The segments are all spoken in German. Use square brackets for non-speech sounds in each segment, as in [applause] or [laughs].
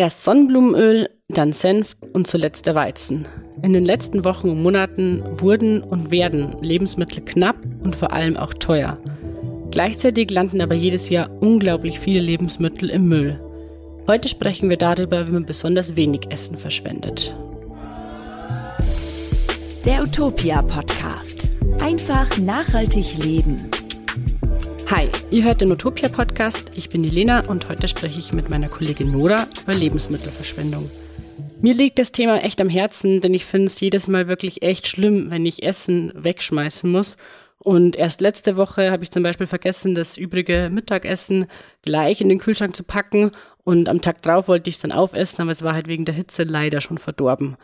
Erst Sonnenblumenöl, dann Senf und zuletzt der Weizen. In den letzten Wochen und Monaten wurden und werden Lebensmittel knapp und vor allem auch teuer. Gleichzeitig landen aber jedes Jahr unglaublich viele Lebensmittel im Müll. Heute sprechen wir darüber, wie man besonders wenig Essen verschwendet. Der Utopia Podcast. Einfach nachhaltig leben. Hi, ihr hört den Utopia Podcast. Ich bin die Lena und heute spreche ich mit meiner Kollegin Nora über Lebensmittelverschwendung. Mir liegt das Thema echt am Herzen, denn ich finde es jedes Mal wirklich echt schlimm, wenn ich Essen wegschmeißen muss. Und erst letzte Woche habe ich zum Beispiel vergessen, das übrige Mittagessen gleich in den Kühlschrank zu packen. Und am Tag drauf wollte ich es dann aufessen, aber es war halt wegen der Hitze leider schon verdorben.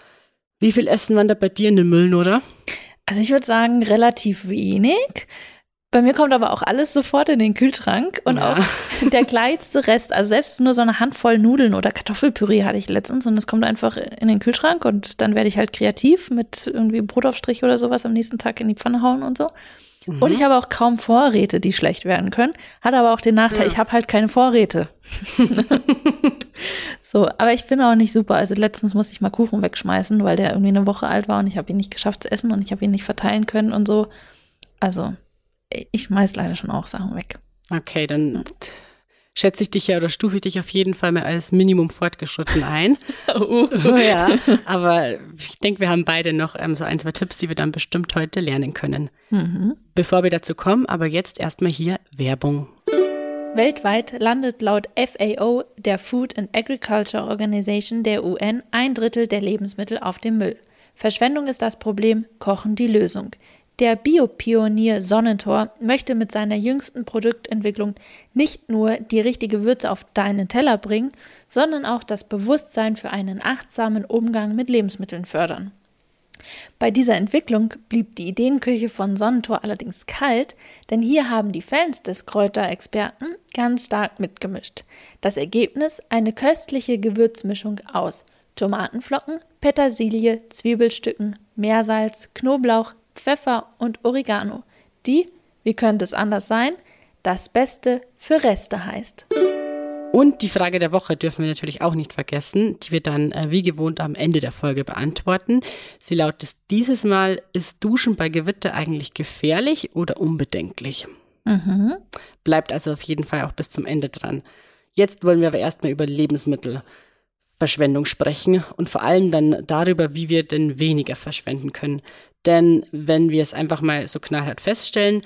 Wie viel Essen da bei dir in den Müll, oder? Also ich würde sagen, relativ wenig. Bei mir kommt aber auch alles sofort in den Kühlschrank und ja. auch [laughs] der kleinste Rest, also selbst nur so eine Handvoll Nudeln oder Kartoffelpüree hatte ich letztens und das kommt einfach in den Kühlschrank und dann werde ich halt kreativ mit irgendwie Brotaufstrich oder sowas am nächsten Tag in die Pfanne hauen und so. Mhm. Und ich habe auch kaum Vorräte, die schlecht werden können, hat aber auch den Nachteil, ja. ich habe halt keine Vorräte. [laughs] so, aber ich bin auch nicht super. Also letztens musste ich mal Kuchen wegschmeißen, weil der irgendwie eine Woche alt war und ich habe ihn nicht geschafft zu essen und ich habe ihn nicht verteilen können und so. Also ich schmeiß leider schon auch Sachen weg. Okay, dann schätze ich dich ja oder stufe ich dich auf jeden Fall mal als Minimum fortgeschritten ein. uh. [laughs] oh, ja. Aber ich denke, wir haben beide noch ähm, so ein, zwei Tipps, die wir dann bestimmt heute lernen können. Mhm. Bevor wir dazu kommen, aber jetzt erstmal hier Werbung. Weltweit landet laut FAO, der Food and Agriculture Organization der UN, ein Drittel der Lebensmittel auf dem Müll. Verschwendung ist das Problem, Kochen die Lösung. Der Biopionier Sonnentor möchte mit seiner jüngsten Produktentwicklung nicht nur die richtige Würze auf deinen Teller bringen, sondern auch das Bewusstsein für einen achtsamen Umgang mit Lebensmitteln fördern. Bei dieser Entwicklung blieb die Ideenküche von Sonnentor allerdings kalt, denn hier haben die Fans des Kräuterexperten ganz stark mitgemischt. Das Ergebnis eine köstliche Gewürzmischung aus Tomatenflocken, Petersilie, Zwiebelstücken, Meersalz, Knoblauch, Pfeffer und Oregano, die, wie könnte es anders sein, das Beste für Reste heißt. Und die Frage der Woche dürfen wir natürlich auch nicht vergessen, die wir dann äh, wie gewohnt am Ende der Folge beantworten. Sie lautet dieses Mal, ist Duschen bei Gewitter eigentlich gefährlich oder unbedenklich? Mhm. Bleibt also auf jeden Fall auch bis zum Ende dran. Jetzt wollen wir aber erstmal über Lebensmittelverschwendung sprechen und vor allem dann darüber, wie wir denn weniger verschwenden können. Denn wenn wir es einfach mal so knallhart feststellen,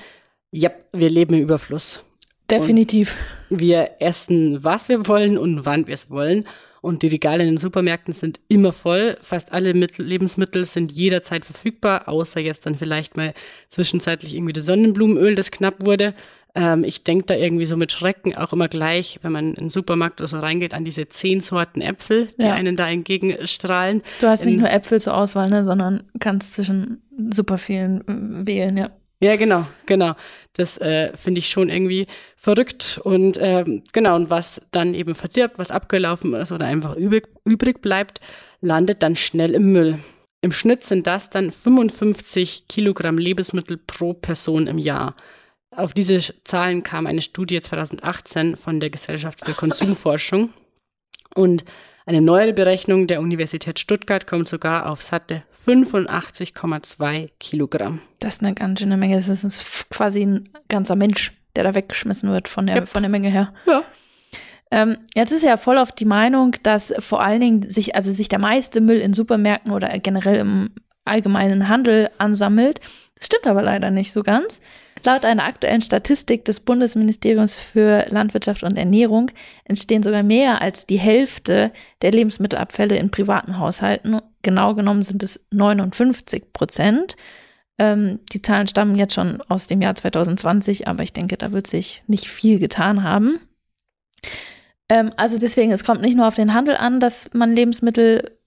ja, wir leben im Überfluss. Definitiv. Und wir essen, was wir wollen und wann wir es wollen. Und die Regale in den Supermärkten sind immer voll. Fast alle Mittel, Lebensmittel sind jederzeit verfügbar, außer jetzt dann vielleicht mal zwischenzeitlich irgendwie das Sonnenblumenöl, das knapp wurde. Ähm, ich denke da irgendwie so mit Schrecken auch immer gleich, wenn man in den Supermarkt oder so reingeht, an diese zehn Sorten Äpfel, die ja. einen da entgegenstrahlen. Du hast nicht in, nur Äpfel zur Auswahl, ne, sondern kannst zwischen super vielen äh, wählen, ja. Ja, genau, genau. Das äh, finde ich schon irgendwie verrückt. Und ähm, genau, und was dann eben verdirbt, was abgelaufen ist oder einfach übrig, übrig bleibt, landet dann schnell im Müll. Im Schnitt sind das dann 55 Kilogramm Lebensmittel pro Person im Jahr. Auf diese Zahlen kam eine Studie 2018 von der Gesellschaft für Konsumforschung. Und eine neuere Berechnung der Universität Stuttgart kommt sogar auf satte 85,2 Kilogramm. Das ist eine ganz schöne Menge. Das ist quasi ein ganzer Mensch, der da weggeschmissen wird von der, yep. von der Menge her. Ja. Ähm, jetzt ist ja voll auf die Meinung, dass vor allen Dingen sich, also sich der meiste Müll in Supermärkten oder generell im allgemeinen Handel ansammelt. Das stimmt aber leider nicht so ganz. Laut einer aktuellen Statistik des Bundesministeriums für Landwirtschaft und Ernährung entstehen sogar mehr als die Hälfte der Lebensmittelabfälle in privaten Haushalten. Genau genommen sind es 59 Prozent. Ähm, die Zahlen stammen jetzt schon aus dem Jahr 2020, aber ich denke, da wird sich nicht viel getan haben. Ähm, also deswegen, es kommt nicht nur auf den Handel an, dass man Lebensmittel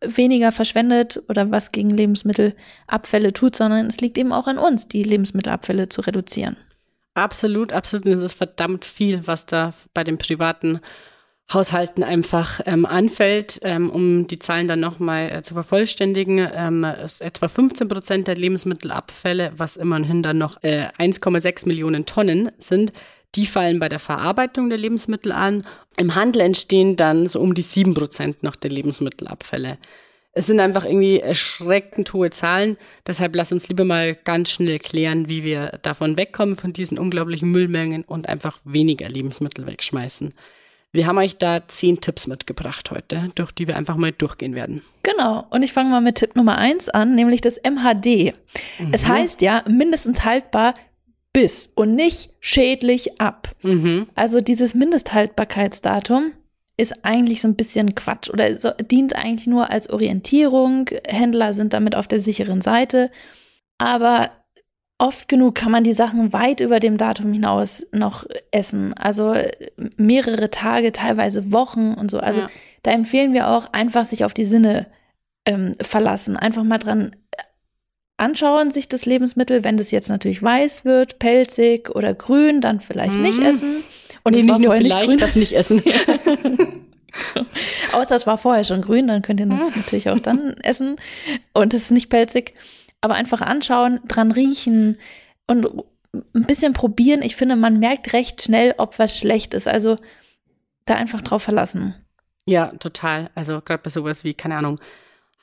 weniger verschwendet oder was gegen Lebensmittelabfälle tut, sondern es liegt eben auch an uns, die Lebensmittelabfälle zu reduzieren. Absolut, absolut. Und es ist verdammt viel, was da bei den privaten Haushalten einfach ähm, anfällt. Ähm, um die Zahlen dann nochmal äh, zu vervollständigen, ähm, ist etwa 15 Prozent der Lebensmittelabfälle, was immerhin dann noch äh, 1,6 Millionen Tonnen sind, Die fallen bei der Verarbeitung der Lebensmittel an. Im Handel entstehen dann so um die 7% noch der Lebensmittelabfälle. Es sind einfach irgendwie erschreckend hohe Zahlen. Deshalb lass uns lieber mal ganz schnell klären, wie wir davon wegkommen, von diesen unglaublichen Müllmengen und einfach weniger Lebensmittel wegschmeißen. Wir haben euch da zehn Tipps mitgebracht heute, durch die wir einfach mal durchgehen werden. Genau. Und ich fange mal mit Tipp Nummer eins an, nämlich das MHD. Mhm. Es heißt ja mindestens haltbar bis und nicht schädlich ab. Mhm. Also dieses Mindesthaltbarkeitsdatum ist eigentlich so ein bisschen Quatsch oder so, dient eigentlich nur als Orientierung. Händler sind damit auf der sicheren Seite. Aber oft genug kann man die Sachen weit über dem Datum hinaus noch essen. Also mehrere Tage, teilweise Wochen und so. Also ja. da empfehlen wir auch einfach sich auf die Sinne ähm, verlassen. Einfach mal dran anschauen, sich das Lebensmittel, wenn das jetzt natürlich weiß wird, pelzig oder grün, dann vielleicht mhm. nicht essen. Und nee, nicht nur vielleicht nicht grün. das nicht essen. [laughs] Außer es war vorher schon grün, dann könnt ihr das ah. natürlich auch dann essen. Und es ist nicht pelzig aber einfach anschauen, dran riechen und ein bisschen probieren. Ich finde, man merkt recht schnell, ob was schlecht ist. Also da einfach drauf verlassen. Ja, total. Also gerade bei sowas wie, keine Ahnung,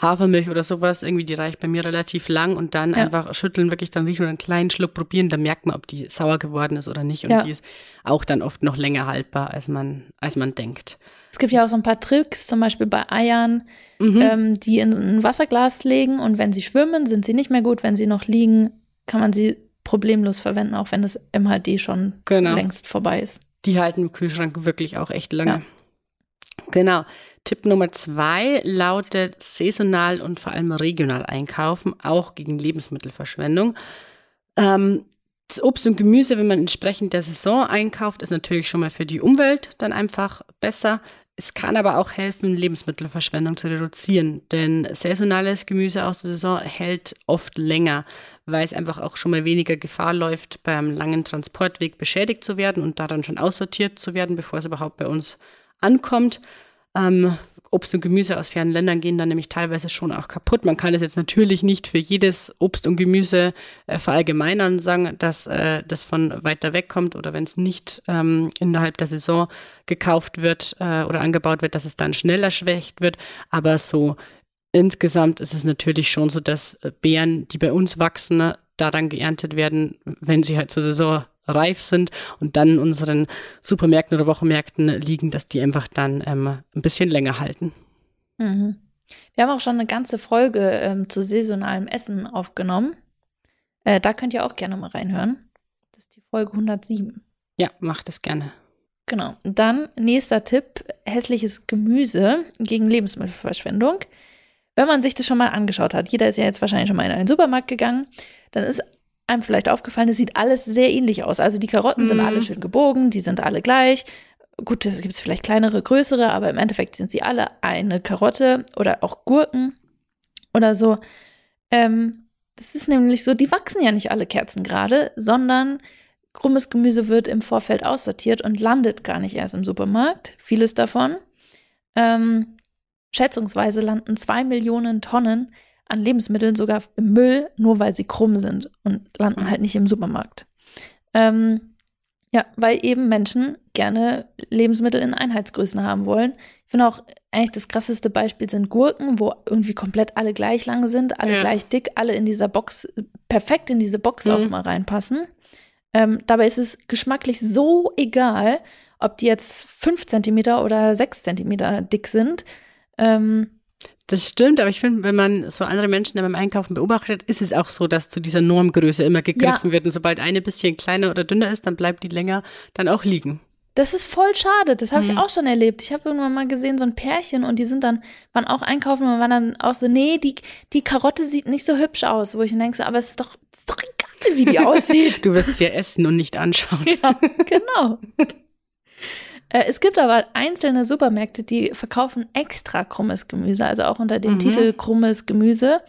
Hafermilch oder sowas, irgendwie, die reicht bei mir relativ lang und dann ja. einfach schütteln, wirklich dann riechen und einen kleinen Schluck probieren, dann merkt man, ob die sauer geworden ist oder nicht. Und ja. die ist auch dann oft noch länger haltbar, als man, als man denkt. Es gibt ja auch so ein paar Tricks, zum Beispiel bei Eiern, mhm. ähm, die in ein Wasserglas legen und wenn sie schwimmen, sind sie nicht mehr gut. Wenn sie noch liegen, kann man sie problemlos verwenden, auch wenn das MHD schon genau. längst vorbei ist. Die halten im Kühlschrank wirklich auch echt lange. Ja. Genau. Tipp Nummer zwei lautet saisonal und vor allem regional einkaufen, auch gegen Lebensmittelverschwendung. Ähm, das Obst und Gemüse, wenn man entsprechend der Saison einkauft, ist natürlich schon mal für die Umwelt dann einfach besser. Es kann aber auch helfen, Lebensmittelverschwendung zu reduzieren, denn saisonales Gemüse aus der Saison hält oft länger, weil es einfach auch schon mal weniger Gefahr läuft, beim langen Transportweg beschädigt zu werden und daran schon aussortiert zu werden, bevor es überhaupt bei uns ankommt. Ähm, Obst und Gemüse aus fernen Ländern gehen dann nämlich teilweise schon auch kaputt. Man kann es jetzt natürlich nicht für jedes Obst und Gemüse äh, verallgemeinern sagen, dass äh, das von weiter weg kommt oder wenn es nicht ähm, innerhalb der Saison gekauft wird äh, oder angebaut wird, dass es dann schneller schwächt wird. Aber so insgesamt ist es natürlich schon so, dass Beeren, die bei uns wachsen, da dann geerntet werden, wenn sie halt zur Saison reif sind und dann in unseren Supermärkten oder Wochenmärkten liegen, dass die einfach dann ähm, ein bisschen länger halten. Mhm. Wir haben auch schon eine ganze Folge ähm, zu saisonalem Essen aufgenommen. Äh, da könnt ihr auch gerne mal reinhören. Das ist die Folge 107. Ja, macht es gerne. Genau. Dann nächster Tipp: hässliches Gemüse gegen Lebensmittelverschwendung. Wenn man sich das schon mal angeschaut hat, jeder ist ja jetzt wahrscheinlich schon mal in einen Supermarkt gegangen, dann ist einem vielleicht aufgefallen, es sieht alles sehr ähnlich aus. Also die Karotten mm. sind alle mhm. schön gebogen, die sind alle gleich. Gut, es gibt vielleicht kleinere, größere, aber im Endeffekt sind sie alle eine Karotte oder auch Gurken oder so. Ähm, das ist nämlich so, die wachsen ja nicht alle Kerzen gerade, sondern krummes Gemüse wird im Vorfeld aussortiert und landet gar nicht erst im Supermarkt. Vieles davon. Ähm, schätzungsweise landen zwei Millionen Tonnen an Lebensmitteln sogar im Müll, nur weil sie krumm sind und landen halt nicht im Supermarkt. Ähm, ja, weil eben Menschen gerne Lebensmittel in Einheitsgrößen haben wollen. Ich finde auch eigentlich das krasseste Beispiel sind Gurken, wo irgendwie komplett alle gleich lang sind, alle ja. gleich dick, alle in dieser Box, perfekt in diese Box mhm. auch mal reinpassen. Ähm, dabei ist es geschmacklich so egal, ob die jetzt fünf Zentimeter oder sechs Zentimeter dick sind. Ähm, das stimmt, aber ich finde, wenn man so andere Menschen beim Einkaufen beobachtet, ist es auch so, dass zu dieser Normgröße immer gegriffen ja. wird. Und sobald eine bisschen kleiner oder dünner ist, dann bleibt die länger dann auch liegen. Das ist voll schade. Das habe mhm. ich auch schon erlebt. Ich habe irgendwann mal gesehen, so ein Pärchen und die sind dann, waren auch einkaufen und waren dann auch so, nee, die, die Karotte sieht nicht so hübsch aus. Wo ich denke, so, aber es ist doch, ist doch egal, wie die [laughs] aussieht. du wirst sie ja essen und nicht anschauen. Ja, genau. [laughs] Äh, es gibt aber einzelne Supermärkte, die verkaufen extra krummes Gemüse, also auch unter dem mhm. Titel krummes Gemüse.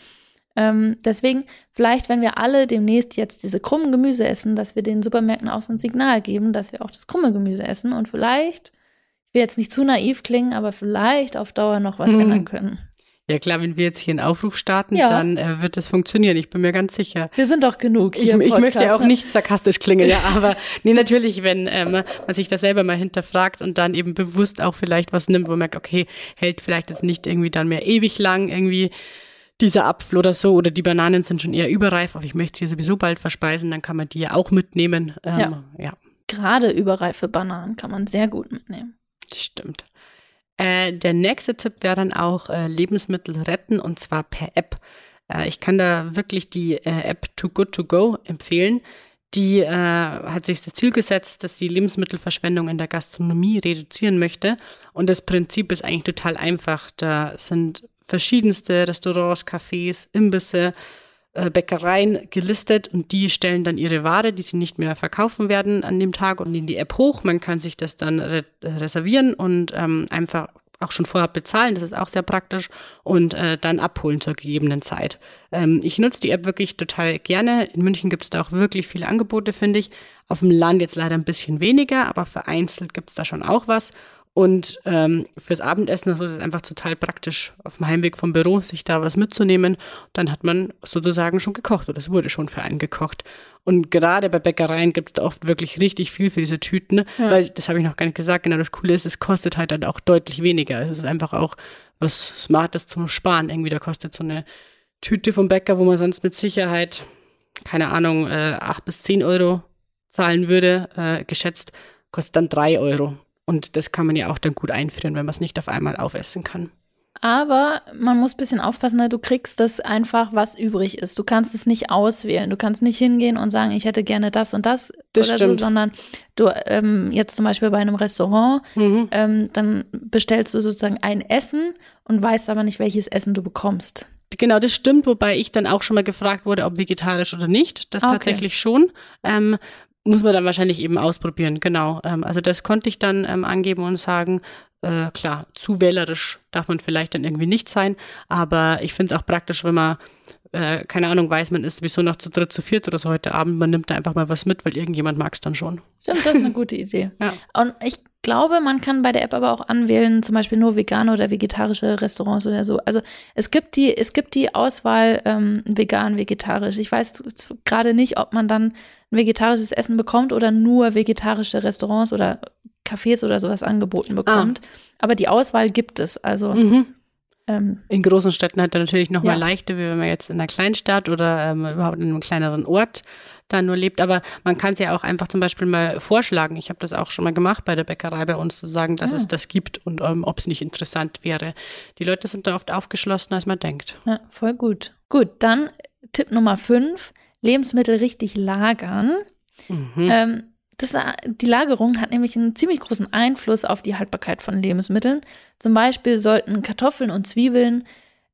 Ähm, deswegen, vielleicht, wenn wir alle demnächst jetzt diese krummen Gemüse essen, dass wir den Supermärkten auch so ein Signal geben, dass wir auch das krumme Gemüse essen und vielleicht, ich will jetzt nicht zu naiv klingen, aber vielleicht auf Dauer noch was mhm. ändern können. Ja klar, wenn wir jetzt hier einen Aufruf starten, ja. dann äh, wird das funktionieren. Ich bin mir ganz sicher. Wir sind doch genug hier. Ich, ich möchte auch ne? nicht sarkastisch klingen, ja, aber nee, natürlich, wenn ähm, man sich das selber mal hinterfragt und dann eben bewusst auch vielleicht was nimmt, wo man merkt, okay, hält vielleicht jetzt nicht irgendwie dann mehr ewig lang irgendwie dieser Apfel oder so oder die Bananen sind schon eher überreif, aber ich möchte sie sowieso bald verspeisen, dann kann man die ja auch mitnehmen. Ähm, ja. ja. Gerade überreife Bananen kann man sehr gut mitnehmen. Stimmt. Äh, der nächste Tipp wäre dann auch äh, Lebensmittel retten und zwar per App. Äh, ich kann da wirklich die äh, App Too Good To Go empfehlen. Die äh, hat sich das Ziel gesetzt, dass sie Lebensmittelverschwendung in der Gastronomie reduzieren möchte. Und das Prinzip ist eigentlich total einfach. Da sind verschiedenste Restaurants, Cafés, Imbisse, Bäckereien gelistet und die stellen dann ihre Ware, die sie nicht mehr verkaufen werden an dem Tag und in die App hoch. Man kann sich das dann re reservieren und ähm, einfach auch schon vorher bezahlen, das ist auch sehr praktisch und äh, dann abholen zur gegebenen Zeit. Ähm, ich nutze die App wirklich total gerne. In München gibt es da auch wirklich viele Angebote, finde ich. Auf dem Land jetzt leider ein bisschen weniger, aber vereinzelt gibt es da schon auch was. Und ähm, fürs Abendessen ist es einfach total praktisch, auf dem Heimweg vom Büro sich da was mitzunehmen. Dann hat man sozusagen schon gekocht oder es wurde schon für einen gekocht. Und gerade bei Bäckereien gibt es da oft wirklich richtig viel für diese Tüten, ja. weil das habe ich noch gar nicht gesagt. Genau das Coole ist, es kostet halt dann auch deutlich weniger. Es ist einfach auch was Smartes zum Sparen. Irgendwie da kostet so eine Tüte vom Bäcker, wo man sonst mit Sicherheit, keine Ahnung, äh, acht bis zehn Euro zahlen würde, äh, geschätzt, kostet dann drei Euro. Und das kann man ja auch dann gut einfrieren, wenn man es nicht auf einmal aufessen kann. Aber man muss ein bisschen aufpassen, ne? du kriegst das einfach, was übrig ist. Du kannst es nicht auswählen. Du kannst nicht hingehen und sagen, ich hätte gerne das und das, das oder stimmt. so, sondern du ähm, jetzt zum Beispiel bei einem Restaurant, mhm. ähm, dann bestellst du sozusagen ein Essen und weißt aber nicht, welches Essen du bekommst. Genau, das stimmt, wobei ich dann auch schon mal gefragt wurde, ob vegetarisch oder nicht. Das okay. tatsächlich schon. Ähm, muss man dann wahrscheinlich eben ausprobieren, genau. Ähm, also das konnte ich dann ähm, angeben und sagen, äh, klar, zu wählerisch darf man vielleicht dann irgendwie nicht sein, aber ich finde es auch praktisch, wenn man, äh, keine Ahnung, weiß, man ist sowieso noch zu dritt, zu viert oder so heute Abend, man nimmt da einfach mal was mit, weil irgendjemand mag es dann schon. Stimmt, das ist eine gute Idee. ja. Und ich glaube, man kann bei der App aber auch anwählen, zum Beispiel nur vegane oder vegetarische Restaurants oder so. Also es gibt die, es gibt die Auswahl ähm, vegan, vegetarisch. Ich weiß gerade nicht, ob man dann ein vegetarisches Essen bekommt oder nur vegetarische Restaurants oder Cafés oder sowas angeboten bekommt. Ah. Aber die Auswahl gibt es. Also mhm. Ähm, in großen Städten hat er natürlich noch ja. mal leichter, wie wenn man jetzt in einer Kleinstadt oder ähm, überhaupt in einem kleineren Ort da nur lebt. Aber man kann es ja auch einfach zum Beispiel mal vorschlagen. Ich habe das auch schon mal gemacht bei der Bäckerei bei uns zu sagen, dass ah. es das gibt und ähm, ob es nicht interessant wäre. Die Leute sind da oft aufgeschlossener, als man denkt. Ja, voll gut. Gut, dann Tipp Nummer fünf. Lebensmittel richtig lagern. Mhm. Ähm, das, die Lagerung hat nämlich einen ziemlich großen Einfluss auf die Haltbarkeit von Lebensmitteln. Zum Beispiel sollten Kartoffeln und Zwiebeln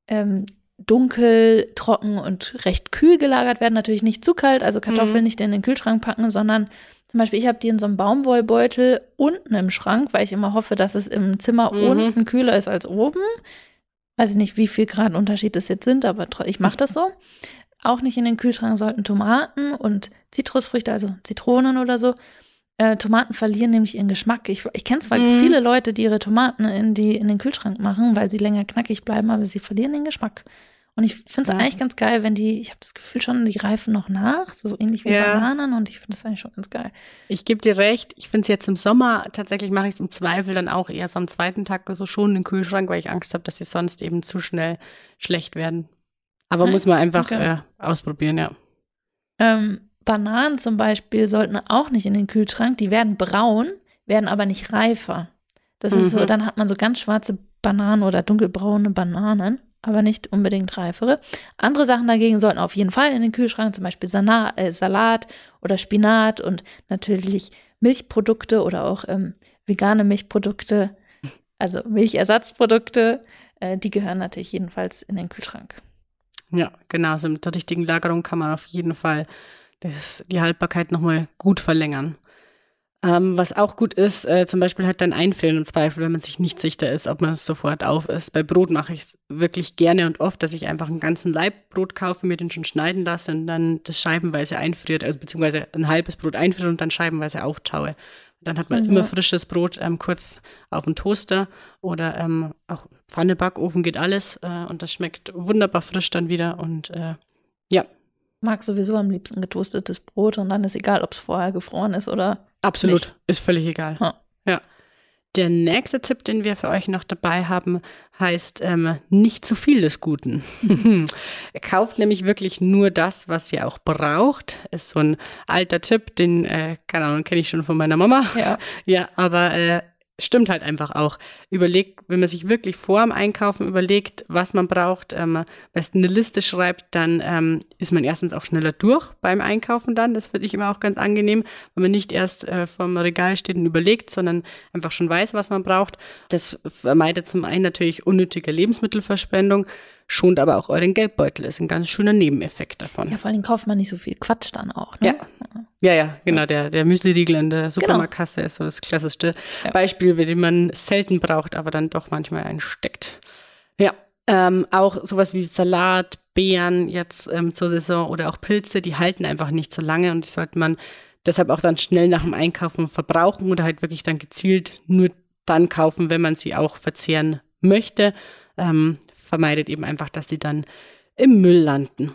ähm, dunkel, trocken und recht kühl gelagert werden. Natürlich nicht zu kalt, also Kartoffeln mhm. nicht in den Kühlschrank packen, sondern zum Beispiel, ich habe die in so einem Baumwollbeutel unten im Schrank, weil ich immer hoffe, dass es im Zimmer mhm. unten kühler ist als oben. Weiß ich nicht, wie viel Grad Unterschied das jetzt sind, aber ich mache das so. Auch nicht in den Kühlschrank sollten Tomaten und Zitrusfrüchte, also Zitronen oder so. Äh, Tomaten verlieren nämlich ihren Geschmack. Ich, ich kenne zwar mm. viele Leute, die ihre Tomaten in, die, in den Kühlschrank machen, weil sie länger knackig bleiben, aber sie verlieren den Geschmack. Und ich finde es ja. eigentlich ganz geil, wenn die, ich habe das Gefühl schon, die reifen noch nach, so ähnlich wie ja. Bananen und ich finde das eigentlich schon ganz geil. Ich gebe dir recht, ich finde es jetzt im Sommer, tatsächlich mache ich es im Zweifel dann auch eher so am zweiten Tag oder so schon in den Kühlschrank, weil ich Angst habe, dass sie sonst eben zu schnell schlecht werden. Aber muss man einfach okay. ausprobieren, ja. Ähm, Bananen zum Beispiel sollten auch nicht in den Kühlschrank. Die werden braun, werden aber nicht reifer. Das mhm. ist so, mhm. dann hat man so ganz schwarze Bananen oder dunkelbraune Bananen, aber nicht unbedingt reifere. Andere Sachen dagegen sollten auf jeden Fall in den Kühlschrank, zum Beispiel Sana äh, Salat oder Spinat und natürlich Milchprodukte oder auch ähm, vegane Milchprodukte, also Milchersatzprodukte, äh, die gehören natürlich jedenfalls in den Kühlschrank. Ja, genau. Also mit der richtigen Lagerung kann man auf jeden Fall das, die Haltbarkeit nochmal gut verlängern. Ähm, was auch gut ist, äh, zum Beispiel halt dann einfüllen im Zweifel, wenn man sich nicht sicher ist, ob man es sofort auf ist. Bei Brot mache ich es wirklich gerne und oft, dass ich einfach einen ganzen Laib Brot kaufe, mir den schon schneiden lasse und dann das scheibenweise einfriert, also beziehungsweise ein halbes Brot einfriere und dann scheibenweise auftaue. Dann hat man mhm. immer frisches Brot ähm, kurz auf den Toaster oder ähm, auch Pfanne, Backofen geht alles äh, und das schmeckt wunderbar frisch dann wieder und äh, ja. Mag sowieso am liebsten getoastetes Brot und dann ist egal, ob es vorher gefroren ist oder. Absolut, nicht. ist völlig egal. Ja. ja. Der nächste Tipp, den wir für euch noch dabei haben, heißt ähm, nicht zu viel des Guten. [laughs] Kauft nämlich wirklich nur das, was ihr auch braucht. Ist so ein alter Tipp, den, äh, keine Ahnung, kenne ich schon von meiner Mama. Ja, ja aber äh, stimmt halt einfach auch. Überlegt, wenn man sich wirklich vor dem Einkaufen überlegt, was man braucht, ähm, besten eine Liste schreibt, dann ähm, ist man erstens auch schneller durch beim Einkaufen dann. Das finde ich immer auch ganz angenehm, wenn man nicht erst äh, vom Regal steht und überlegt, sondern einfach schon weiß, was man braucht. Das vermeidet zum einen natürlich unnötige Lebensmittelverschwendung schont aber auch euren Geldbeutel. Ist ein ganz schöner Nebeneffekt davon. Ja, vor allem kauft man nicht so viel Quatsch dann auch. Ne? Ja. Ja, ja, genau. Der, der Müsli-Riegel in der genau. Supermarktkasse genau. ist so das klassischste ja. Beispiel, den man selten braucht, aber dann doch manchmal einsteckt. Ja, ähm, auch sowas wie Salat, Beeren jetzt ähm, zur Saison oder auch Pilze, die halten einfach nicht so lange und die sollte man deshalb auch dann schnell nach dem Einkaufen verbrauchen oder halt wirklich dann gezielt nur dann kaufen, wenn man sie auch verzehren möchte. Ähm, vermeidet eben einfach, dass sie dann im Müll landen.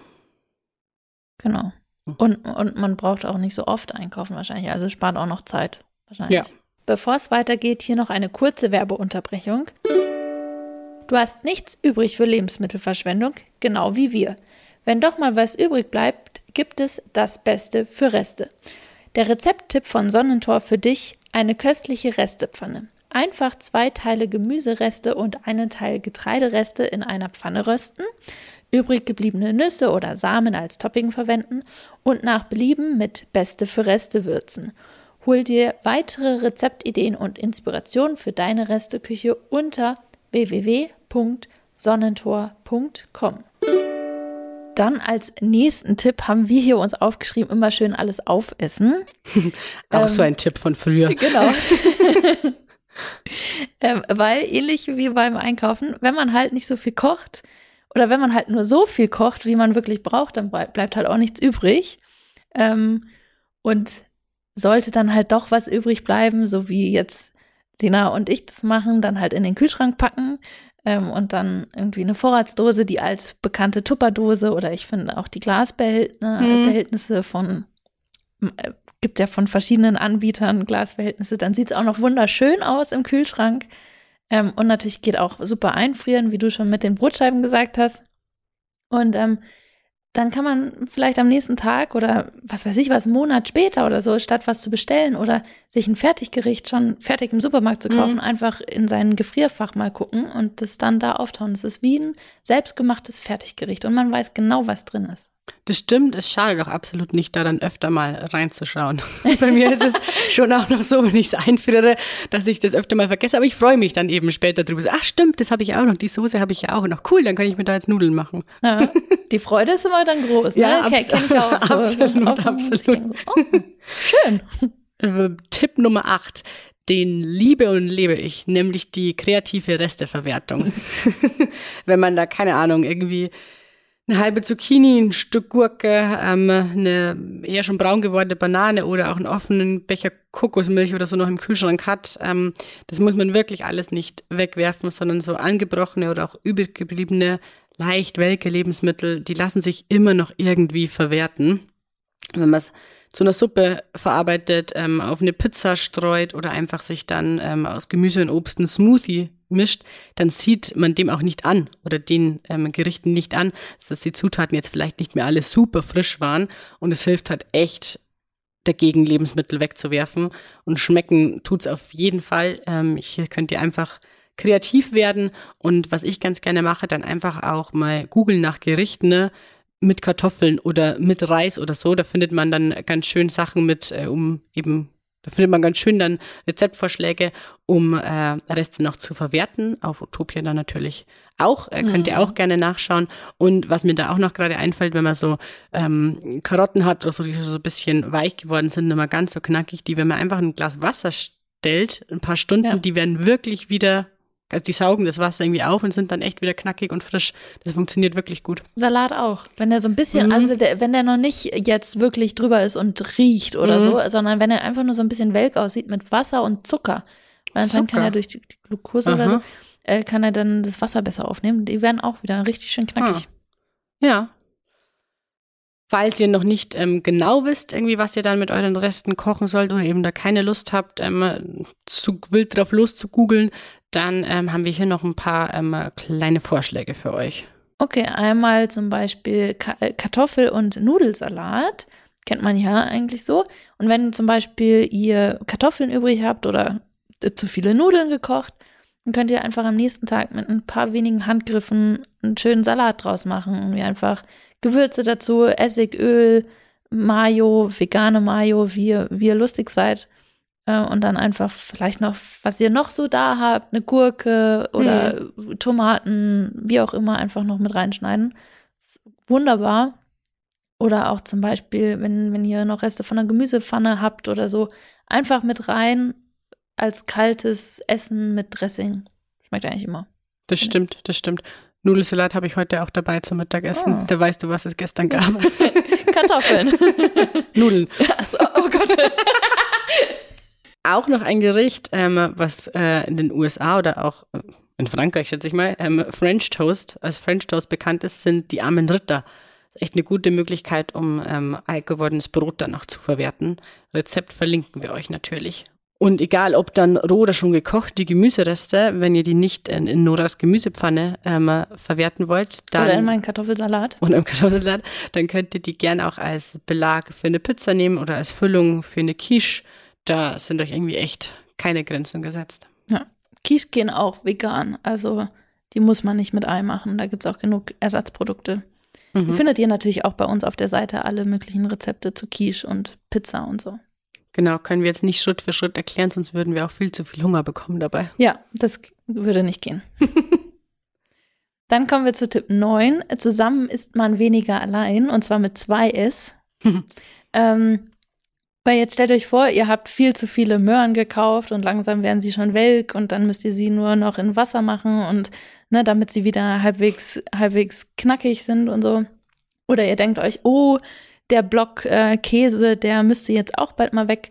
Genau. Hm. Und, und man braucht auch nicht so oft einkaufen wahrscheinlich. Also spart auch noch Zeit wahrscheinlich. Ja. Bevor es weitergeht, hier noch eine kurze Werbeunterbrechung. Du hast nichts übrig für Lebensmittelverschwendung, genau wie wir. Wenn doch mal was übrig bleibt, gibt es das Beste für Reste. Der Rezepttipp von Sonnentor für dich, eine köstliche Restepfanne. Einfach zwei Teile Gemüsereste und einen Teil Getreidereste in einer Pfanne rösten, übrig gebliebene Nüsse oder Samen als Topping verwenden und nach Belieben mit Beste für Reste würzen. Hol dir weitere Rezeptideen und Inspirationen für deine Resteküche unter www.sonnentor.com. Dann als nächsten Tipp haben wir hier uns aufgeschrieben, immer schön alles aufessen. [laughs] Auch ähm, so ein Tipp von früher. [laughs] Genau. [laughs] ähm, weil ähnlich wie beim Einkaufen, wenn man halt nicht so viel kocht oder wenn man halt nur so viel kocht, wie man wirklich braucht, dann bleibt halt auch nichts übrig. Ähm, und sollte dann halt doch was übrig bleiben, so wie jetzt Lena und ich das machen, dann halt in den Kühlschrank packen ähm, und dann irgendwie eine Vorratsdose, die altbekannte Tupperdose oder ich finde auch die Glasbehältnisse hm. von gibt ja von verschiedenen Anbietern Glasverhältnisse, dann sieht es auch noch wunderschön aus im Kühlschrank. Ähm, und natürlich geht auch super einfrieren, wie du schon mit den Brotscheiben gesagt hast. Und ähm, dann kann man vielleicht am nächsten Tag oder was weiß ich was, einen Monat später oder so, statt was zu bestellen oder sich ein Fertiggericht schon fertig im Supermarkt zu kaufen, mhm. einfach in sein Gefrierfach mal gucken und das dann da auftauen. Das ist wie ein selbstgemachtes Fertiggericht und man weiß genau, was drin ist. Das stimmt, es schadet doch absolut nicht, da dann öfter mal reinzuschauen. [laughs] Bei mir ist es schon auch noch so, wenn ich es einfriere, dass ich das öfter mal vergesse. Aber ich freue mich dann eben später drüber. Ach stimmt, das habe ich auch noch. Die Soße habe ich ja auch noch. Cool, dann kann ich mir da jetzt Nudeln machen. Ja, [laughs] die Freude ist immer dann groß. Ne? Ja, Ken, kenn ich auch. [laughs] So. Absolut, absolut. Oh, schön. Äh, Tipp Nummer 8 den liebe und lebe ich, nämlich die kreative Resteverwertung. Wenn man da, keine Ahnung, irgendwie eine halbe Zucchini, ein Stück Gurke, ähm, eine eher schon braun gewordene Banane oder auch einen offenen Becher Kokosmilch oder so noch im Kühlschrank hat. Ähm, das muss man wirklich alles nicht wegwerfen, sondern so angebrochene oder auch übrig gebliebene, leicht welke Lebensmittel, die lassen sich immer noch irgendwie verwerten. Wenn man es zu einer Suppe verarbeitet, ähm, auf eine Pizza streut oder einfach sich dann ähm, aus Gemüse und Obst einen Smoothie mischt, dann sieht man dem auch nicht an oder den ähm, Gerichten nicht an, dass die Zutaten jetzt vielleicht nicht mehr alle super frisch waren und es hilft halt echt dagegen, Lebensmittel wegzuwerfen und schmecken tut's auf jeden Fall. Ähm, hier könnt ihr einfach kreativ werden und was ich ganz gerne mache, dann einfach auch mal googeln nach Gerichten, ne? Mit Kartoffeln oder mit Reis oder so. Da findet man dann ganz schön Sachen mit, äh, um eben, da findet man ganz schön dann Rezeptvorschläge, um äh, Reste noch zu verwerten. Auf Utopia dann natürlich auch. Äh, könnt ihr mhm. auch gerne nachschauen. Und was mir da auch noch gerade einfällt, wenn man so ähm, Karotten hat oder so, die so ein bisschen weich geworden sind, nicht mehr ganz so knackig, die, wenn man einfach ein Glas Wasser stellt, ein paar Stunden, ja. die werden wirklich wieder Also die saugen das Wasser irgendwie auf und sind dann echt wieder knackig und frisch. Das funktioniert wirklich gut. Salat auch. Wenn der so ein bisschen, mhm. also der, wenn der noch nicht jetzt wirklich drüber ist und riecht oder mhm. so, sondern wenn er einfach nur so ein bisschen welk aussieht mit Wasser und Zucker. Weil dann kann er durch die Glucose Aha. oder so, äh, kann er dann das Wasser besser aufnehmen. Die werden auch wieder richtig schön knackig. Ah. Ja, Falls ihr noch nicht ähm, genau wisst, irgendwie, was ihr dann mit euren Resten kochen sollt oder eben da keine Lust habt, ähm, zu wild drauf loszugoogeln, dann ähm, haben wir hier noch ein paar ähm, kleine Vorschläge für euch. Okay, einmal zum Beispiel Ka äh, Kartoffel- und Nudelsalat. Kennt man ja eigentlich so. Und wenn zum Beispiel ihr Kartoffeln übrig habt oder äh, zu viele Nudeln gekocht, dann könnt ihr einfach am nächsten Tag mit ein paar wenigen Handgriffen einen schönen Salat draus machen. Und wir einfach Gewürze dazu, Essig, Öl, Mayo, vegane Mayo, wie ihr, wie ihr lustig seid. Äh, und dann einfach vielleicht noch, was ihr noch so da habt, eine Gurke oder mhm. Tomaten, wie auch immer, einfach noch mit reinschneiden. wunderbar. Oder auch zum Beispiel, wenn, wenn ihr noch Reste von einer Gemüsepfanne habt oder so, einfach mit rein als kaltes Essen mit Dressing. Schmeckt eigentlich immer. Das stimmt, das stimmt. Nudelsalat habe ich heute auch dabei zum Mittagessen. Oh. Da weißt du, was es gestern gab. [laughs] Kartoffeln. [laughs] Nudeln. Also, oh Gott. [laughs] auch noch ein Gericht, ähm, was äh, in den USA oder auch äh, in Frankreich, schätze ich mal, ähm, French Toast, als French Toast bekannt ist, sind die armen Ritter. Das ist echt eine gute Möglichkeit, um ähm, alt gewordenes Brot dann noch zu verwerten. Rezept verlinken wir euch natürlich. Und egal, ob dann roh oder schon gekocht, die Gemüsereste, wenn ihr die nicht in, in Noras Gemüsepfanne ähm, verwerten wollt, dann. Oder in meinen Kartoffelsalat. Oder im Kartoffelsalat, dann könnt ihr die gerne auch als Belag für eine Pizza nehmen oder als Füllung für eine Quiche. Da sind euch irgendwie echt keine Grenzen gesetzt. Ja. Quiche gehen auch vegan. Also die muss man nicht mit Ei machen. Da gibt es auch genug Ersatzprodukte. Mhm. Die findet ihr natürlich auch bei uns auf der Seite alle möglichen Rezepte zu Quiche und Pizza und so. Genau, können wir jetzt nicht Schritt für Schritt erklären, sonst würden wir auch viel zu viel Hunger bekommen dabei. Ja, das würde nicht gehen. [laughs] Dann kommen wir zu Tipp 9. Zusammen isst man weniger allein, und zwar mit zwei S. [laughs] ähm, weil jetzt stellt euch vor, ihr habt viel zu viele Möhren gekauft und langsam werden sie schon welk und dann müsst ihr sie nur noch in Wasser machen und ne, damit sie wieder halbwegs, halbwegs knackig sind und so. Oder ihr denkt euch, oh, der Block äh, Käse, der müsste jetzt auch bald mal weg.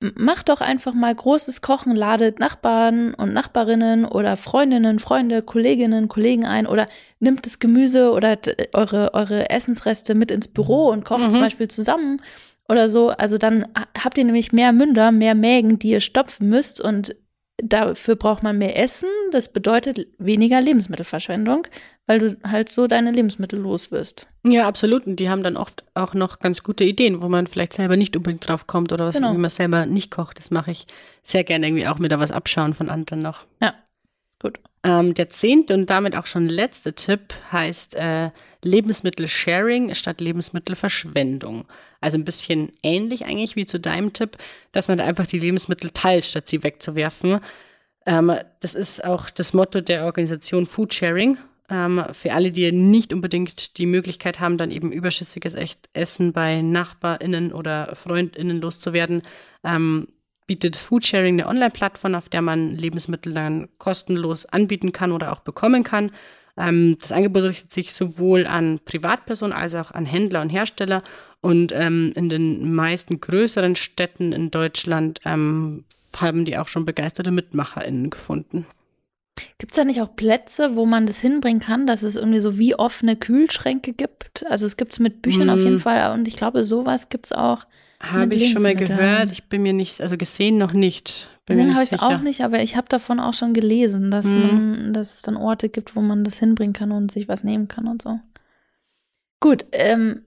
Macht doch einfach mal großes Kochen, ladet Nachbarn und Nachbarinnen oder Freundinnen, Freunde, Kolleginnen, Kollegen ein oder nimmt das Gemüse oder eure, eure Essensreste mit ins Büro und kocht mhm. zum Beispiel zusammen oder so. Also dann habt ihr nämlich mehr Münder, mehr Mägen, die ihr stopfen müsst und Dafür braucht man mehr Essen. Das bedeutet weniger Lebensmittelverschwendung, weil du halt so deine Lebensmittel los wirst. Ja, absolut. Und die haben dann oft auch noch ganz gute Ideen, wo man vielleicht selber nicht unbedingt drauf kommt oder was, genau. wie man selber nicht kocht. Das mache ich sehr gerne irgendwie auch mir da was abschauen von anderen noch. Ja, gut. Ähm, der zehnte und damit auch schon letzte Tipp heißt äh, Lebensmittel-Sharing statt Lebensmittelverschwendung. Also ein bisschen ähnlich eigentlich wie zu deinem Tipp, dass man da einfach die Lebensmittel teilt, statt sie wegzuwerfen. Ähm, das ist auch das Motto der Organisation Food Sharing. Ähm, für alle, die nicht unbedingt die Möglichkeit haben, dann eben überschüssiges Essen bei NachbarInnen oder FreundInnen loszuwerden, ähm, bietet Foodsharing eine Online-Plattform, auf der man Lebensmittel dann kostenlos anbieten kann oder auch bekommen kann. Ähm, das Angebot richtet sich sowohl an Privatpersonen als auch an Händler und Hersteller. Und ähm, in den meisten größeren Städten in Deutschland ähm, haben die auch schon begeisterte MitmacherInnen gefunden. Gibt es da nicht auch Plätze, wo man das hinbringen kann, dass es irgendwie so wie offene Kühlschränke gibt? Also es gibt es mit Büchern mm. auf jeden Fall und ich glaube, sowas gibt es auch habe ich schon mal gehört. Ich bin mir nicht, also gesehen noch nicht. gesehen habe ich es auch nicht, aber ich habe davon auch schon gelesen, dass, mhm. man, dass es dann Orte gibt, wo man das hinbringen kann und sich was nehmen kann und so. Gut, ähm,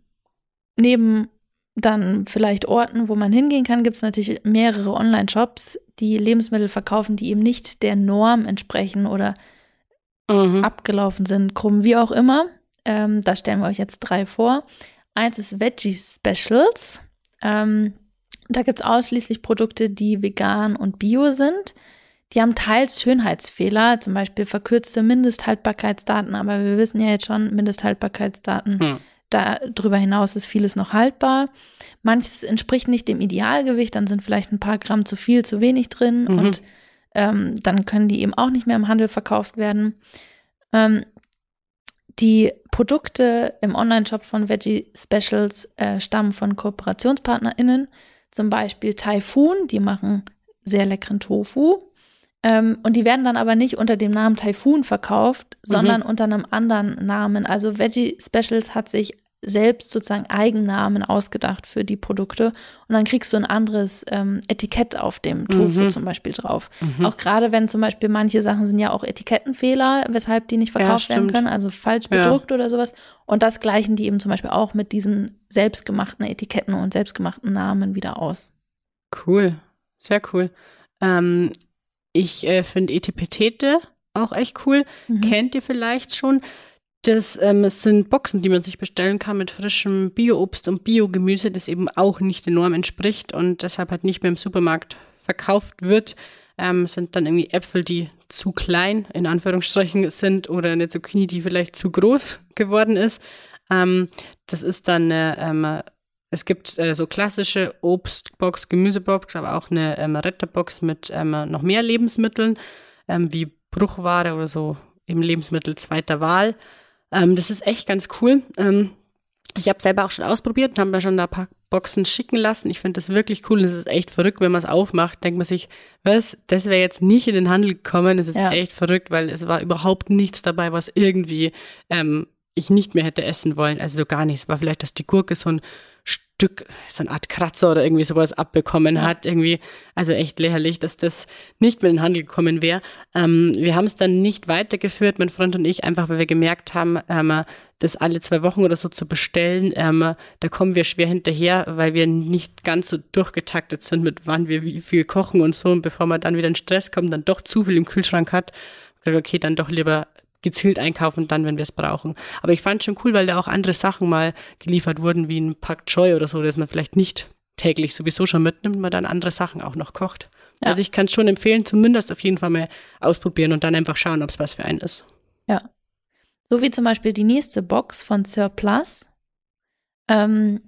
neben dann vielleicht Orten, wo man hingehen kann, gibt es natürlich mehrere Online-Shops, die Lebensmittel verkaufen, die eben nicht der Norm entsprechen oder mhm. abgelaufen sind, krumm, wie auch immer. Ähm, da stellen wir euch jetzt drei vor. Eins ist Veggie Specials. Ähm, da gibt es ausschließlich Produkte, die vegan und bio sind. Die haben teils Schönheitsfehler, zum Beispiel verkürzte Mindesthaltbarkeitsdaten, aber wir wissen ja jetzt schon, Mindesthaltbarkeitsdaten, hm. darüber hinaus ist vieles noch haltbar. Manches entspricht nicht dem Idealgewicht, dann sind vielleicht ein paar Gramm zu viel, zu wenig drin. Mhm. Und ähm, dann können die eben auch nicht mehr im Handel verkauft werden. Ähm, die Produkte im Online-Shop von Veggie Specials äh, stammen von KooperationspartnerInnen, zum Beispiel Typhoon, die machen sehr leckeren Tofu. Ähm, und die werden dann aber nicht unter dem Namen Typhoon verkauft, sondern mhm. unter einem anderen Namen. Also Veggie Specials hat sich selbst sozusagen Eigennamen ausgedacht für die Produkte und dann kriegst du ein anderes ähm, Etikett auf dem Tofu mhm. zum Beispiel drauf. Mhm. Auch gerade wenn zum Beispiel manche Sachen sind ja auch Etikettenfehler, weshalb die nicht verkauft ja, werden können, also falsch bedruckt ja. oder sowas. Und das gleichen die eben zum Beispiel auch mit diesen selbstgemachten Etiketten und selbstgemachten Namen wieder aus. Cool, sehr cool. Ähm, ich äh, finde Etipetete auch echt cool. Mhm. Kennt ihr vielleicht schon? Das ähm, sind Boxen, die man sich bestellen kann mit frischem Bio-Obst und Biogemüse, das eben auch nicht der Norm entspricht und deshalb halt nicht mehr im Supermarkt verkauft wird. Ähm, sind dann irgendwie Äpfel, die zu klein in Anführungsstrichen sind oder eine Zucchini, die vielleicht zu groß [laughs] geworden ist. Ähm, das ist dann eine, ähm, es gibt äh, so klassische Obstbox, Gemüsebox, aber auch eine ähm, Retterbox mit ähm, noch mehr Lebensmitteln, wie Bruchware oder so eben Lebensmittel zweiter Wahl. Ähm, das ist echt ganz cool. Ähm, ich habe selber auch schon ausprobiert und habe mir schon ein paar Boxen schicken lassen. Ich finde das wirklich cool. Es ist echt verrückt, wenn man es aufmacht, denkt man sich, was, das wäre jetzt nicht in den Handel gekommen. Es ist ja. echt verrückt, weil es war überhaupt nichts dabei, was irgendwie ähm, ich nicht mehr hätte essen wollen. Also so gar nichts. War vielleicht, dass die Gurke so ein Stück, so eine Art Kratzer oder irgendwie sowas abbekommen ja. hat. Irgendwie, also echt lächerlich, dass das nicht mehr in den Handel gekommen wäre. Ähm, wir haben es dann nicht weitergeführt, mein Freund und ich, einfach weil wir gemerkt haben, ähm, das alle zwei Wochen oder so zu bestellen, ähm, da kommen wir schwer hinterher, weil wir nicht ganz so durchgetaktet sind, mit wann wir wie viel kochen und so. Und bevor man dann wieder in Stress kommt, dann doch zu viel im Kühlschrank hat, okay, dann doch lieber gezielt einkaufen, dann, wenn wir es brauchen. Aber ich fand schon cool, weil da auch andere Sachen mal geliefert wurden, wie ein Pak Choi oder so, dass man vielleicht nicht täglich sowieso schon mitnimmt, man dann andere Sachen auch noch kocht. Ja. Also ich kann es schon empfehlen, zumindest auf jeden Fall mal ausprobieren und dann einfach schauen, ob es was für einen ist. Ja. So wie zum Beispiel die nächste Box von Surplus. Ähm,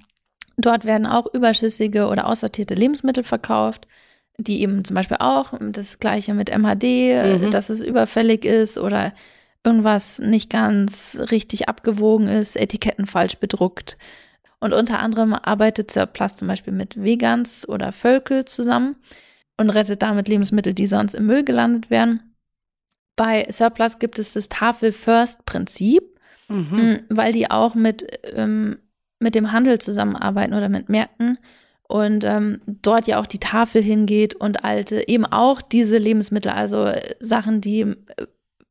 dort werden auch überschüssige oder aussortierte Lebensmittel verkauft, die eben zum Beispiel auch das gleiche mit MHD, mhm. dass es überfällig ist oder irgendwas nicht ganz richtig abgewogen ist, Etiketten falsch bedruckt. Und unter anderem arbeitet Surplus zum Beispiel mit Vegans oder Völkel zusammen und rettet damit Lebensmittel, die sonst im Müll gelandet wären. Bei Surplus gibt es das Tafel-First-Prinzip, mhm. Mm, weil die auch mit, ähm, mit dem Handel zusammenarbeiten oder mit Märkten und ähm, dort ja auch die Tafel hingeht und alte, eben auch diese Lebensmittel, also Sachen, die äh,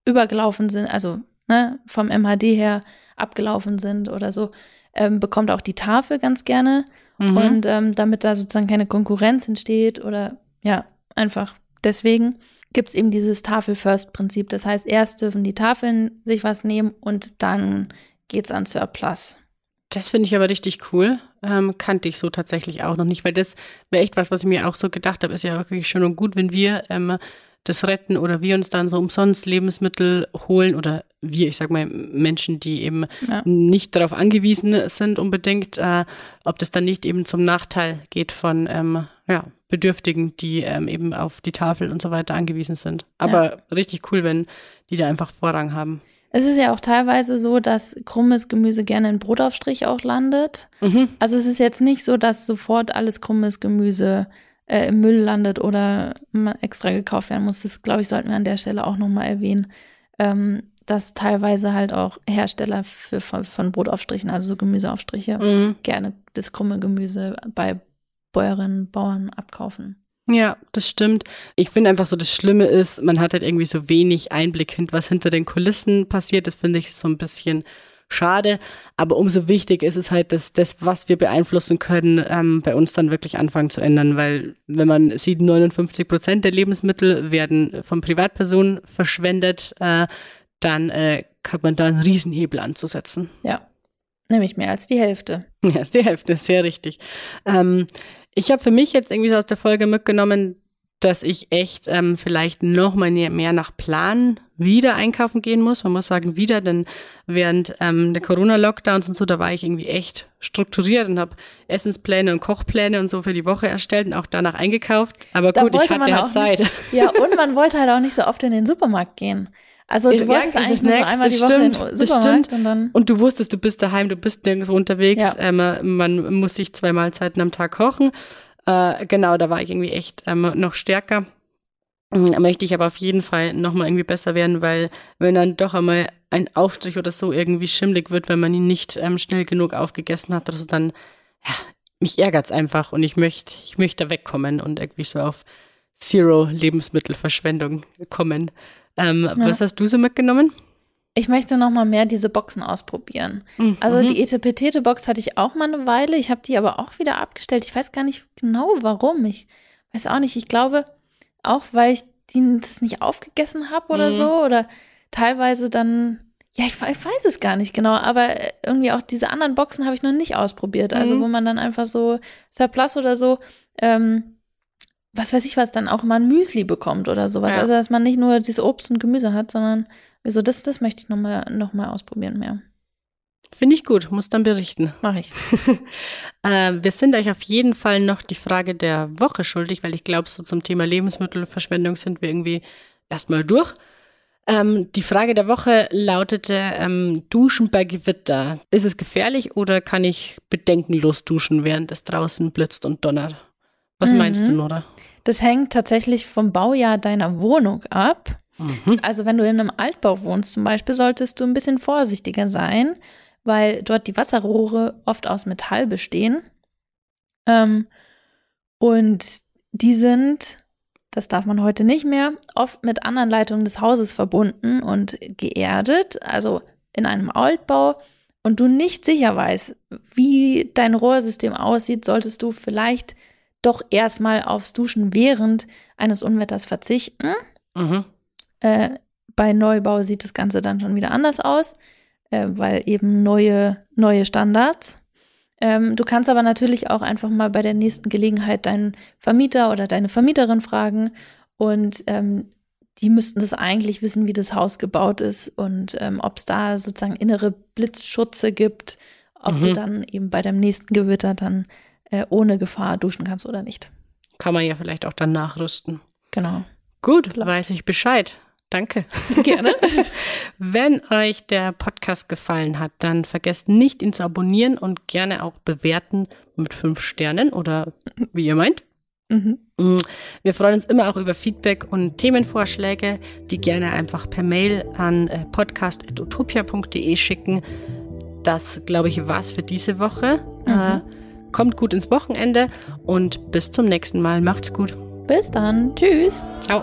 übergelaufen sind, also ne, vom MHD her abgelaufen sind oder so, ähm, bekommt auch die Tafel ganz gerne. Mhm. Und ähm, damit da sozusagen keine Konkurrenz entsteht oder ja, einfach deswegen gibt es eben dieses Tafel-First-Prinzip. Das heißt, erst dürfen die Tafeln sich was nehmen und dann geht es an Surplus. Das finde ich aber richtig cool. Ähm, kannte ich so tatsächlich auch noch nicht, weil das wäre echt was, was ich mir auch so gedacht habe. Ist ja wirklich schön und gut, wenn wir ähm, das retten oder wir uns dann so umsonst Lebensmittel holen oder wir, ich sag mal, Menschen, die eben ja. nicht darauf angewiesen sind unbedingt, äh, ob das dann nicht eben zum Nachteil geht von ähm, ja, Bedürftigen, die ähm, eben auf die Tafel und so weiter angewiesen sind. Aber ja. richtig cool, wenn die da einfach Vorrang haben. Es ist ja auch teilweise so, dass krummes Gemüse gerne in Brotaufstrich auch landet. Mhm. Also es ist jetzt nicht so, dass sofort alles krummes Gemüse äh, im Müll landet oder extra gekauft werden muss. Das, glaube ich, sollten wir an der Stelle auch nochmal erwähnen, ähm, dass teilweise halt auch Hersteller für, von, von Brotaufstrichen, also so Gemüseaufstriche, mhm. gerne das krumme Gemüse bei Bäuerinnen, Bauern abkaufen. Ja, das stimmt. Ich finde einfach so, das Schlimme ist, man hat halt irgendwie so wenig Einblick, was hinter den Kulissen passiert. Das finde ich so ein bisschen schade. Aber umso wichtiger ist es halt, dass das, was wir beeinflussen können, ähm, bei uns dann wirklich anfangen zu ändern. Weil wenn man sieht, 59 Prozent der Lebensmittel werden von Privatpersonen verschwendet, äh, dann äh, hat man da einen Riesenhebel anzusetzen. Ja, nämlich mehr als die Hälfte. [laughs] Mehr als die Hälfte, sehr richtig. Ähm, ich habe für mich jetzt irgendwie so aus der Folge mitgenommen, dass ich echt ähm, vielleicht noch mal mehr nach Plan wieder einkaufen gehen muss. Man muss sagen, wieder, denn während ähm, der Corona-Lockdowns und so, da war ich irgendwie echt strukturiert und habe Essenspläne und Kochpläne und so für die Woche erstellt und auch danach eingekauft. Aber da gut, ich hatte halt Zeit. Nicht, ja, [laughs] und man wollte halt auch nicht so oft in den Supermarkt gehen. Also du ja, wolltest eigentlich nur so einmal die Woche stimmt, in den Supermarkt und dann. Und du wusstest, du bist daheim, du bist nirgendwo unterwegs. Ja. Ähm, man muss sich zwei Mahlzeiten am Tag kochen. Äh, genau, da war ich irgendwie echt ähm, noch stärker. Mhm, möchte ich aber auf jeden Fall nochmal irgendwie besser werden, weil wenn dann doch einmal ein Aufstrich oder so irgendwie schimmlig wird, wenn man ihn nicht ähm, schnell genug aufgegessen hat, also dann, ja, mich ärgert es einfach und ich möchte, ich möchte da wegkommen und irgendwie so auf Zero Lebensmittelverschwendung kommen. Ähm, ja. Was hast du so mitgenommen? Ich möchte noch mal mehr diese Boxen ausprobieren. Mhm. Also die Etepetete-Box hatte ich auch mal eine Weile. Ich habe die aber auch wieder abgestellt. Ich weiß gar nicht genau, warum. Ich weiß auch nicht. Ich glaube, auch weil ich die, das nicht aufgegessen habe oder mhm. so. Oder teilweise dann, ja, ich, ich, weiß es gar nicht genau. Aber irgendwie auch diese anderen Boxen habe ich noch nicht ausprobiert. Also mhm. wo man dann einfach so Surplus oder so ähm, was weiß ich was, dann auch mal ein Müsli bekommt oder sowas. Ja. Also, dass man nicht nur dieses Obst und Gemüse hat, sondern Wieso das, das möchte ich nochmal noch mal ausprobieren mehr. Finde ich gut, muss dann berichten. Mache ich. [laughs] äh, wir sind euch auf jeden Fall noch die Frage der Woche schuldig, weil ich glaube, so zum Thema Lebensmittelverschwendung sind wir irgendwie erstmal durch. Ähm, die Frage der Woche lautete: ähm, Duschen bei Gewitter. Ist es gefährlich oder kann ich bedenkenlos duschen, während es draußen blitzt und donnert? Was mhm. meinst du, Nora? Das hängt tatsächlich vom Baujahr deiner Wohnung ab. Mhm. Also wenn du in einem Altbau wohnst zum Beispiel, solltest du ein bisschen vorsichtiger sein, weil dort die Wasserrohre oft aus Metall bestehen. Ähm, und die sind, das darf man heute nicht mehr, oft mit anderen Leitungen des Hauses verbunden und geerdet. Also in einem Altbau und du nicht sicher weißt, wie dein Rohrsystem aussieht, solltest du vielleicht doch erstmal aufs Duschen während eines Unwetters verzichten. Mhm. Äh, bei Neubau sieht das Ganze dann schon wieder anders aus, äh, weil eben neue, neue Standards. Ähm, du kannst aber natürlich auch einfach mal bei der nächsten Gelegenheit deinen Vermieter oder deine Vermieterin fragen und ähm, die müssten das eigentlich wissen, wie das Haus gebaut ist und ähm, ob es da sozusagen innere Blitzschutze gibt, ob mhm. du dann eben bei deinem nächsten Gewitter dann äh, ohne Gefahr duschen kannst oder nicht. Kann man ja vielleicht auch dann nachrüsten. Genau. Gut, Klar. weiß ich Bescheid. Danke. [laughs] Gerne. Wenn euch der Podcast gefallen hat, dann vergesst nicht, ihn zu abonnieren und gerne auch bewerten mit fünf Sternen oder wie ihr meint. Mhm. Mm, wir freuen uns immer auch über Feedback und Themenvorschläge, die gerne einfach per Mail an äh, podcast.utopia.de schicken. Das, glaube ich, war's für diese Woche. Mhm. Äh, kommt gut ins Wochenende und bis zum nächsten Mal. Macht's gut. Bis dann. Tschüss. Ciao.